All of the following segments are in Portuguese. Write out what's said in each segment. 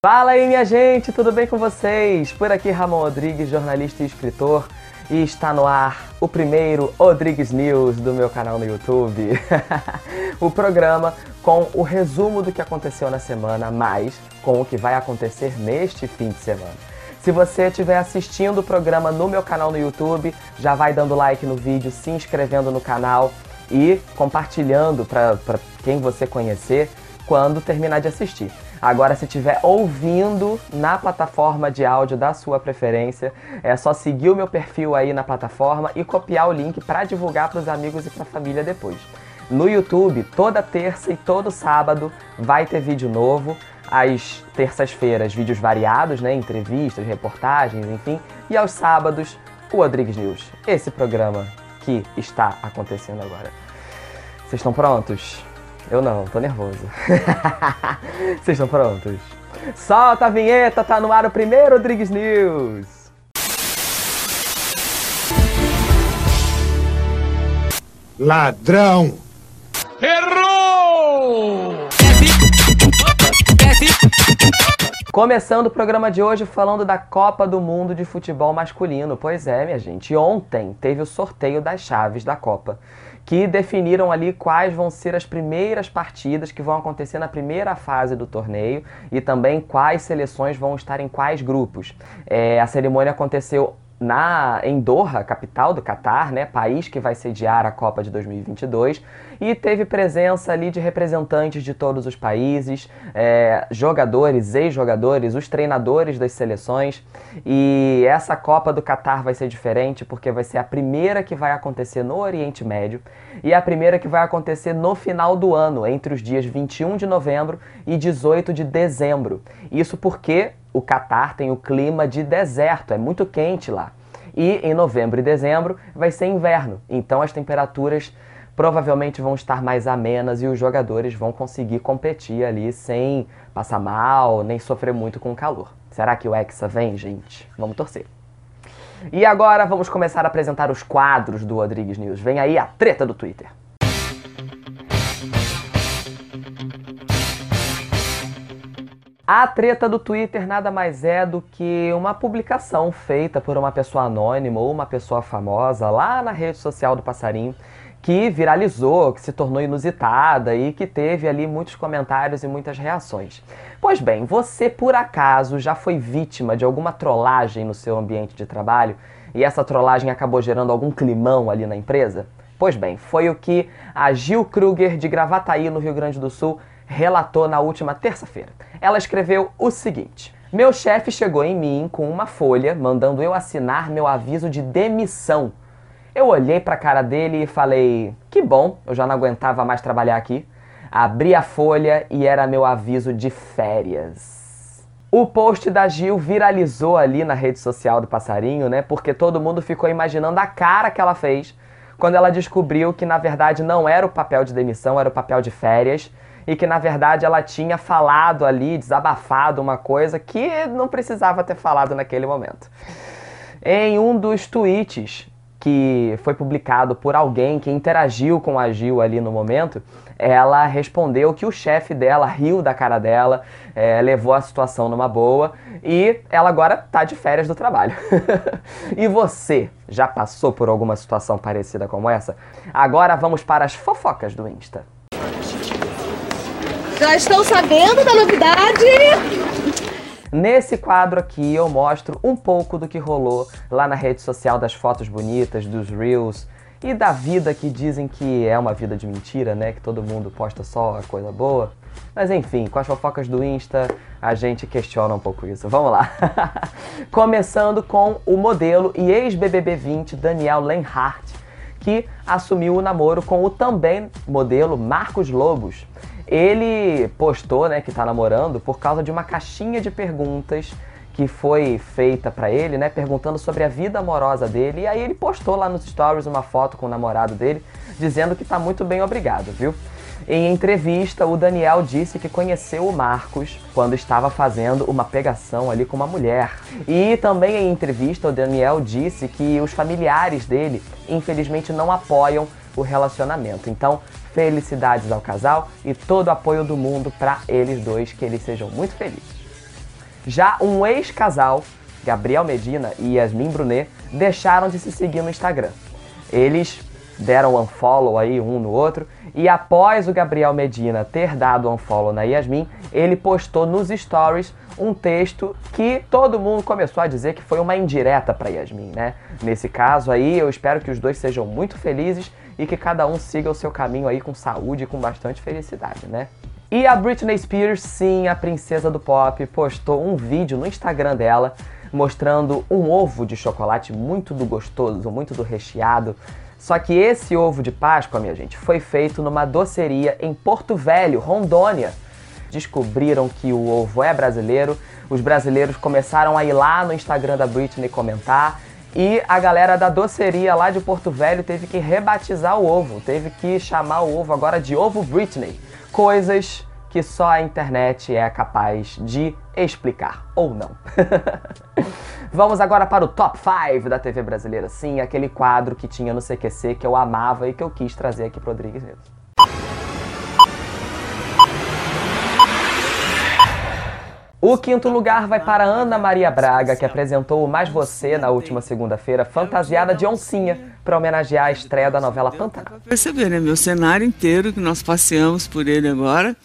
Fala aí, minha gente, tudo bem com vocês? Por aqui, Ramon Rodrigues, jornalista e escritor, e está no ar o primeiro Rodrigues News do meu canal no YouTube. o programa com o resumo do que aconteceu na semana, mais com o que vai acontecer neste fim de semana. Se você estiver assistindo o programa no meu canal no YouTube, já vai dando like no vídeo, se inscrevendo no canal e compartilhando para quem você conhecer quando terminar de assistir. Agora, se estiver ouvindo na plataforma de áudio da sua preferência, é só seguir o meu perfil aí na plataforma e copiar o link para divulgar para os amigos e para a família depois. No YouTube, toda terça e todo sábado vai ter vídeo novo. Às terças-feiras, vídeos variados, né? Entrevistas, reportagens, enfim. E aos sábados, o Rodrigues News. Esse programa que está acontecendo agora. Vocês estão prontos? Eu não, tô nervoso. Vocês estão prontos? Solta a vinheta, tá no ar o primeiro Rodrigues News. Ladrão! Errou! Começando o programa de hoje falando da Copa do Mundo de Futebol Masculino. Pois é, minha gente, ontem teve o sorteio das chaves da Copa que definiram ali quais vão ser as primeiras partidas que vão acontecer na primeira fase do torneio e também quais seleções vão estar em quais grupos. É, a cerimônia aconteceu na em Doha, capital do Catar, né, país que vai sediar a Copa de 2022, e teve presença ali de representantes de todos os países, é, jogadores, ex-jogadores, os treinadores das seleções. E essa Copa do Catar vai ser diferente porque vai ser a primeira que vai acontecer no Oriente Médio e a primeira que vai acontecer no final do ano, entre os dias 21 de novembro e 18 de dezembro. Isso porque o Catar tem o clima de deserto, é muito quente lá. E em novembro e dezembro vai ser inverno, então as temperaturas provavelmente vão estar mais amenas e os jogadores vão conseguir competir ali sem passar mal, nem sofrer muito com o calor. Será que o Hexa vem, gente? Vamos torcer. E agora vamos começar a apresentar os quadros do Rodrigues News. Vem aí a treta do Twitter. A treta do Twitter nada mais é do que uma publicação feita por uma pessoa anônima ou uma pessoa famosa lá na rede social do Passarinho que viralizou, que se tornou inusitada e que teve ali muitos comentários e muitas reações. Pois bem, você por acaso já foi vítima de alguma trollagem no seu ambiente de trabalho e essa trollagem acabou gerando algum climão ali na empresa? Pois bem, foi o que a Gil Kruger de Gravataí, no Rio Grande do Sul, relatou na última terça-feira. Ela escreveu o seguinte: Meu chefe chegou em mim com uma folha mandando eu assinar meu aviso de demissão. Eu olhei para a cara dele e falei: Que bom, eu já não aguentava mais trabalhar aqui. Abri a folha e era meu aviso de férias. O post da Gil viralizou ali na rede social do Passarinho, né? Porque todo mundo ficou imaginando a cara que ela fez quando ela descobriu que na verdade não era o papel de demissão, era o papel de férias e que na verdade ela tinha falado ali, desabafado uma coisa que não precisava ter falado naquele momento. Em um dos tweets que foi publicado por alguém que interagiu com a Gil ali no momento, ela respondeu que o chefe dela riu da cara dela, é, levou a situação numa boa e ela agora tá de férias do trabalho. e você já passou por alguma situação parecida como essa? Agora vamos para as fofocas do Insta. Já estão sabendo da novidade? Nesse quadro aqui eu mostro um pouco do que rolou lá na rede social das fotos bonitas, dos reels e da vida que dizem que é uma vida de mentira, né? Que todo mundo posta só coisa boa. Mas enfim, com as fofocas do Insta, a gente questiona um pouco isso. Vamos lá. Começando com o modelo e ex-BBB 20 Daniel Lenhart, que assumiu o namoro com o também modelo Marcos Lobos. Ele postou, né, que tá namorando por causa de uma caixinha de perguntas que foi feita para ele, né, perguntando sobre a vida amorosa dele. E aí ele postou lá nos stories uma foto com o namorado dele, dizendo que tá muito bem, obrigado, viu? Em entrevista, o Daniel disse que conheceu o Marcos quando estava fazendo uma pegação ali com uma mulher. E também em entrevista, o Daniel disse que os familiares dele, infelizmente, não apoiam o relacionamento. Então, felicidades ao casal e todo o apoio do mundo para eles dois, que eles sejam muito felizes. Já um ex-casal, Gabriel Medina e Yasmin Brunet, deixaram de se seguir no Instagram. Eles deram unfollow aí um no outro e após o Gabriel Medina ter dado unfollow na Yasmin, ele postou nos stories um texto que todo mundo começou a dizer que foi uma indireta para Yasmin, né? Nesse caso aí, eu espero que os dois sejam muito felizes e que cada um siga o seu caminho aí com saúde e com bastante felicidade, né? E a Britney Spears, sim, a princesa do pop, postou um vídeo no Instagram dela mostrando um ovo de chocolate muito do gostoso, muito do recheado. Só que esse ovo de Páscoa, minha gente, foi feito numa doceria em Porto Velho, Rondônia descobriram que o ovo é brasileiro. Os brasileiros começaram a ir lá no Instagram da Britney comentar. E a galera da doceria lá de Porto Velho teve que rebatizar o ovo, teve que chamar o ovo agora de ovo Britney. Coisas que só a internet é capaz de explicar, ou não. Vamos agora para o top 5 da TV brasileira. Sim, aquele quadro que tinha no CQC que eu amava e que eu quis trazer aqui pro Rodrigues Neto. O quinto lugar vai para Ana Maria Braga, que apresentou o Mais Você na última segunda-feira, fantasiada de oncinha, para homenagear a estreia da novela Pantanal. Perceber, né? Meu cenário inteiro, que nós passeamos por ele agora,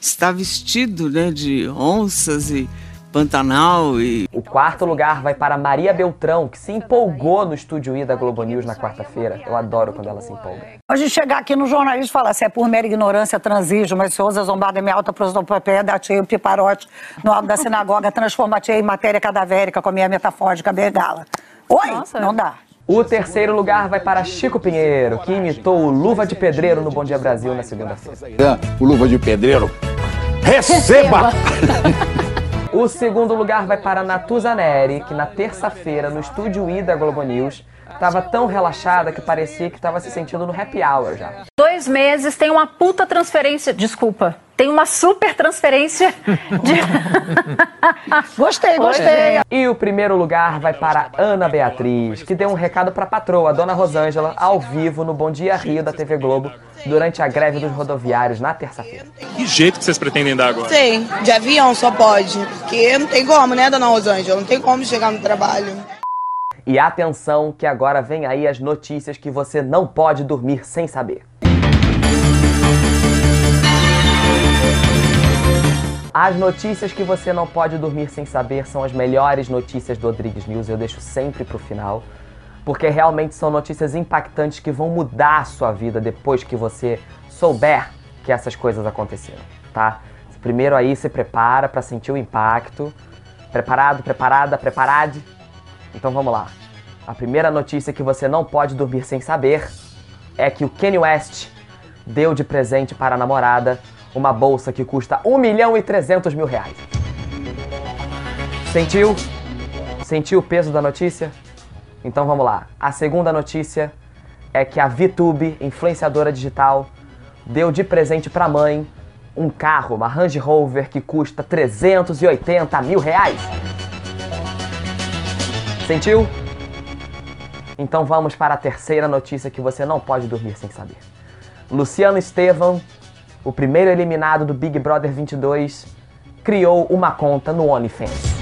está vestido né, de onças e Pantanal e. O quarto lugar vai para Maria Beltrão, que se empolgou no Estúdio I da Globo News na quarta-feira. Eu adoro quando ela se empolga. Hoje chegar aqui no jornalismo e falar se é por mera ignorância, transijo, mas se ousa zombada minha alta prosopopé, da tia o piparote no alto da sinagoga, transforma tia em matéria cadavérica com a minha metafórica bengala. Oi? Nossa. Não dá. O terceiro lugar vai para Chico Pinheiro, que imitou o Luva de Pedreiro no Bom Dia Brasil na segunda-feira. O Luva de Pedreiro, receba! O segundo lugar vai para Natuza Neri, que na terça-feira, no estúdio I da Globo News, estava tão relaxada que parecia que estava se sentindo no happy hour já. Dois meses, tem uma puta transferência. Desculpa. Tem uma super transferência de. gostei, gostei. E o primeiro lugar vai para Ana Beatriz, que deu um recado para a patroa, Dona Rosângela, ao vivo no Bom Dia Rio da TV Globo, durante a greve dos rodoviários na terça-feira. Que jeito que vocês pretendem dar agora? Sim, de avião só pode. Porque não tem como, né, dona Rosângela? Não tem como chegar no trabalho. E atenção que agora vem aí as notícias que você não pode dormir sem saber. As notícias que você não pode dormir sem saber são as melhores notícias do Rodrigues News, eu deixo sempre pro final porque realmente são notícias impactantes que vão mudar a sua vida depois que você souber que essas coisas aconteceram, tá? Primeiro aí se prepara para sentir o impacto. Preparado, preparada, preparade? Então vamos lá. A primeira notícia que você não pode dormir sem saber é que o Kanye West deu de presente para a namorada uma bolsa que custa 1 milhão e 300 mil reais. Sentiu? Sentiu o peso da notícia? Então vamos lá. A segunda notícia é que a VTube, influenciadora digital, deu de presente para a mãe um carro, uma Range Rover que custa 380 mil reais. Sentiu? Então vamos para a terceira notícia que você não pode dormir sem saber. Luciano Estevam, o primeiro eliminado do Big Brother 22, criou uma conta no OnlyFans.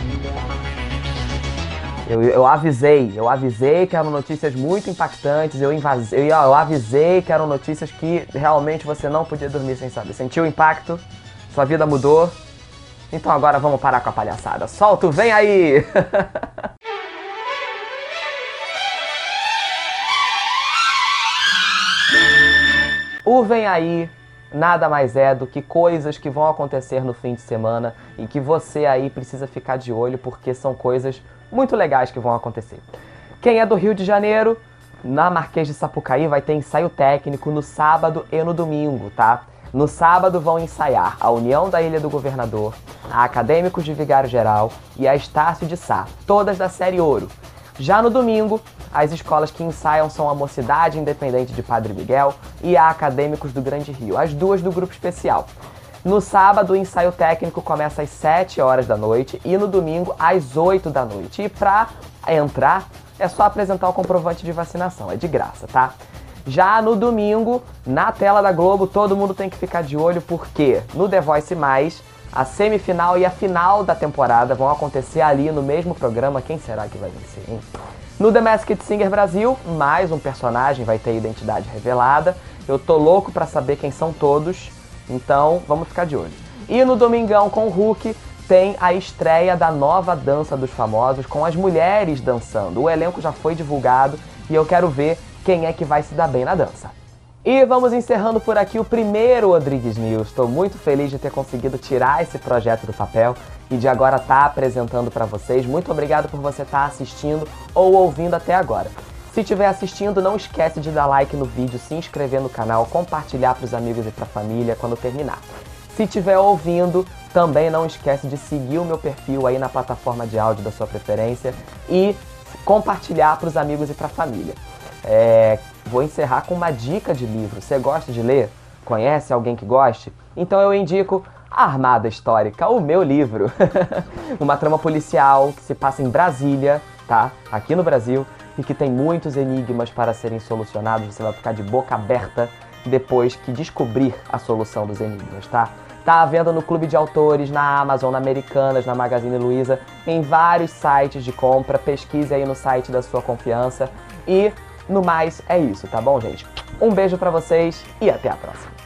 Eu, eu avisei, eu avisei que eram notícias muito impactantes, eu, invasei, eu, eu avisei que eram notícias que realmente você não podia dormir sem saber. Sentiu o impacto? Sua vida mudou? Então agora vamos parar com a palhaçada. Solta, vem aí! o Vem Aí nada mais é do que coisas que vão acontecer no fim de semana e que você aí precisa ficar de olho porque são coisas muito legais que vão acontecer. Quem é do Rio de Janeiro, na Marquês de Sapucaí vai ter ensaio técnico no sábado e no domingo, tá? No sábado vão ensaiar a União da Ilha do Governador, a Acadêmicos de Vigário Geral e a Estácio de Sá, todas da série Ouro. Já no domingo, as escolas que ensaiam são a Mocidade Independente de Padre Miguel e a Acadêmicos do Grande Rio, as duas do grupo especial. No sábado, o ensaio técnico começa às 7 horas da noite e no domingo às 8 da noite. E para entrar, é só apresentar o comprovante de vacinação, é de graça, tá? Já no domingo, na tela da Globo, todo mundo tem que ficar de olho porque no The Voice Mais, A semifinal e a final da temporada vão acontecer ali no mesmo programa. Quem será que vai vencer, hein? No The Masked Singer Brasil, mais um personagem vai ter identidade revelada. Eu tô louco para saber quem são todos, então vamos ficar de olho. E no Domingão com o Hulk tem a estreia da nova dança dos famosos com as mulheres dançando. O elenco já foi divulgado e eu quero ver quem é que vai se dar bem na dança. E vamos encerrando por aqui o primeiro Rodrigues News. Estou muito feliz de ter conseguido tirar esse projeto do papel e de agora estar tá apresentando para vocês. Muito obrigado por você estar tá assistindo ou ouvindo até agora. Se estiver assistindo, não esquece de dar like no vídeo, se inscrever no canal, compartilhar para os amigos e para a família quando terminar. Se estiver ouvindo, também não esquece de seguir o meu perfil aí na plataforma de áudio da sua preferência e compartilhar para os amigos e para a família. É, vou encerrar com uma dica de livro. Você gosta de ler? Conhece alguém que goste? Então eu indico Armada Histórica, o meu livro. uma trama policial que se passa em Brasília, tá? Aqui no Brasil, e que tem muitos enigmas para serem solucionados. Você vai ficar de boca aberta depois que descobrir a solução dos enigmas, tá? Tá à venda no Clube de Autores, na Amazon, na Americanas, na Magazine Luiza, em vários sites de compra. Pesquise aí no site da sua confiança. E no mais é isso, tá bom, gente? Um beijo para vocês e até a próxima.